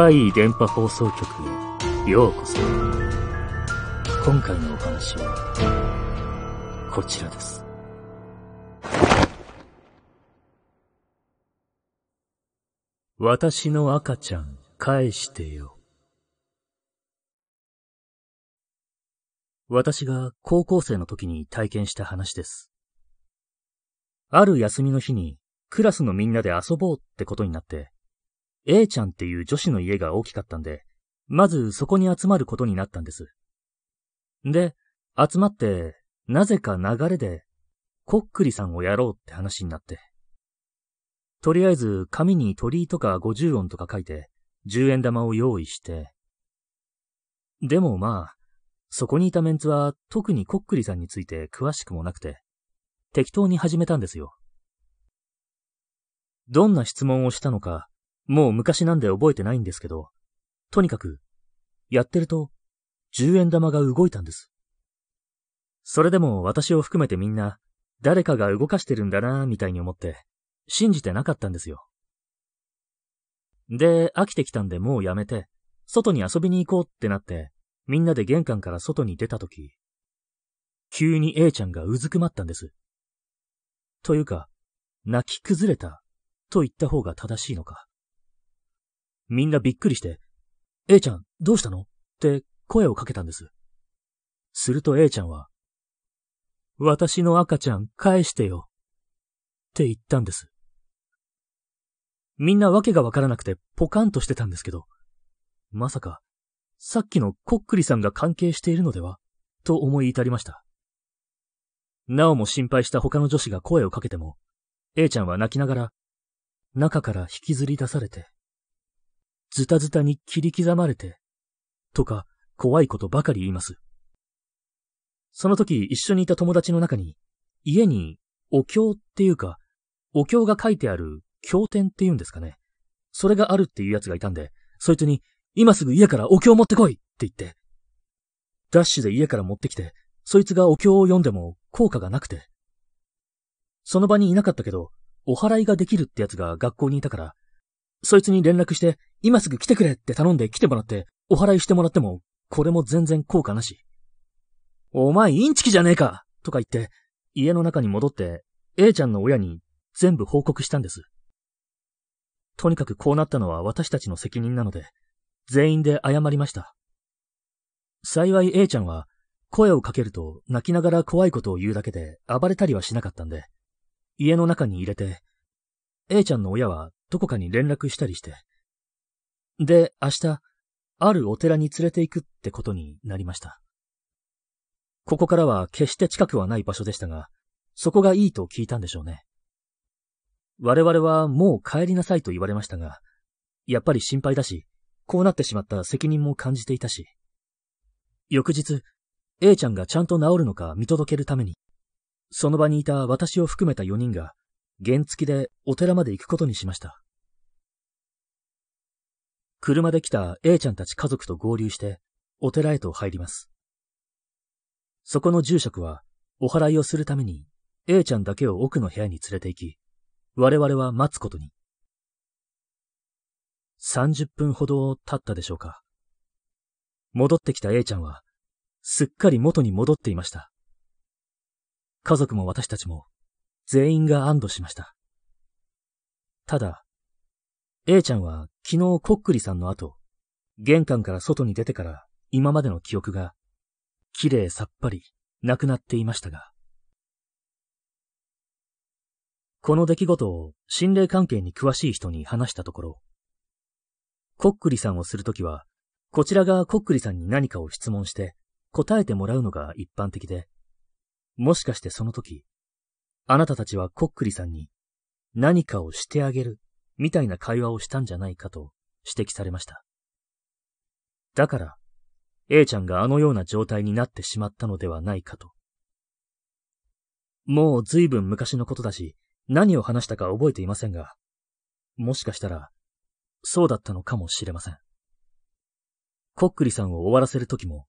怪異電波放送局へようこそ。今回のお話は、こちらです。私の赤ちゃん返してよ。私が高校生の時に体験した話です。ある休みの日にクラスのみんなで遊ぼうってことになって、A ちゃんっていう女子の家が大きかったんで、まずそこに集まることになったんです。で、集まって、なぜか流れで、こっくりさんをやろうって話になって。とりあえず紙に鳥居とか50音とか書いて、10円玉を用意して。でもまあ、そこにいたメンツは特にこっくりさんについて詳しくもなくて、適当に始めたんですよ。どんな質問をしたのか、もう昔なんで覚えてないんですけど、とにかく、やってると、10円玉が動いたんです。それでも私を含めてみんな、誰かが動かしてるんだなぁみたいに思って、信じてなかったんですよ。で、飽きてきたんでもうやめて、外に遊びに行こうってなって、みんなで玄関から外に出たとき、急に A ちゃんがうずくまったんです。というか、泣き崩れたと言った方が正しいのか。みんなびっくりして、A ちゃんどうしたの？って声をかけたんです。すると A ちゃんは、私の赤ちゃん返してよ。って言ったんです。みんなわけがわからなくてポカンとしてたんですけど、まさか、さっきのコックリさんが関係しているのでは？と思い至りました。なおも心配した他の女子が声をかけても、A ちゃんは泣きながら、中から引きずり出されて、ズタズタに切り刻まれて、とか怖いことばかり言います。その時一緒にいた友達の中に、家にお経っていうか、お経が書いてある経典っていうんですかね。それがあるっていうやつがいたんで、そいつに、今すぐ家からお経持ってこいって言って、ダッシュで家から持ってきて、そいつがお経を読んでも効果がなくて。その場にいなかったけど、お祓いができるってやつが学校にいたから、そいつに連絡して、今すぐ来てくれって頼んで来てもらって、お祓いしてもらっても、これも全然効果なし。お前インチキじゃねえかとか言って、家の中に戻って、A ちゃんの親に全部報告したんです。とにかくこうなったのは私たちの責任なので、全員で謝りました。幸い A ちゃんは、声をかけると泣きながら怖いことを言うだけで暴れたりはしなかったんで、家の中に入れて、A ちゃんの親はどこかに連絡したりして、で、明日、あるお寺に連れて行くってことになりました。ここからは決して近くはない場所でしたが、そこがいいと聞いたんでしょうね。我々はもう帰りなさいと言われましたが、やっぱり心配だし、こうなってしまった責任も感じていたし、翌日、A ちゃんがちゃんと治るのか見届けるために、その場にいた私を含めた4人が、原付きでお寺まで行くことにしました。車で来た A ちゃんたち家族と合流して、お寺へと入ります。そこの住職は、お祓いをするために、A ちゃんだけを奥の部屋に連れて行き、我々は待つことに。30分ほど経ったでしょうか。戻ってきた A ちゃんは、すっかり元に戻っていました。家族も私たちも、全員が安堵しました。ただ、A ちゃんは昨日こっくりさんの後、玄関から外に出てから今までの記憶が、綺麗さっぱりなくなっていましたが、この出来事を心霊関係に詳しい人に話したところ、こっくりさんをするときは、こちらがこっくりさんに何かを質問して答えてもらうのが一般的で、もしかしてその時、あなたたちはこっくりさんに何かをしてあげるみたいな会話をしたんじゃないかと指摘されました。だから、A ちゃんがあのような状態になってしまったのではないかと。もう随分昔のことだし、何を話したか覚えていませんが、もしかしたら、そうだったのかもしれません。こっくりさんを終わらせるときも、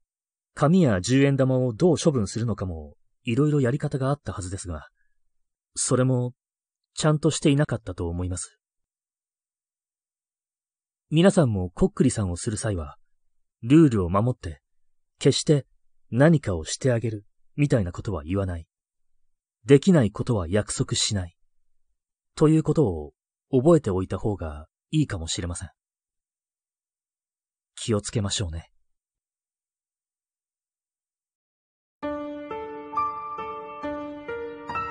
紙や十円玉をどう処分するのかも、いろいろやり方があったはずですが、それも、ちゃんとしていなかったと思います。皆さんもこっくりさんをする際は、ルールを守って、決して何かをしてあげる、みたいなことは言わない。できないことは約束しない。ということを覚えておいた方がいいかもしれません。気をつけましょうね。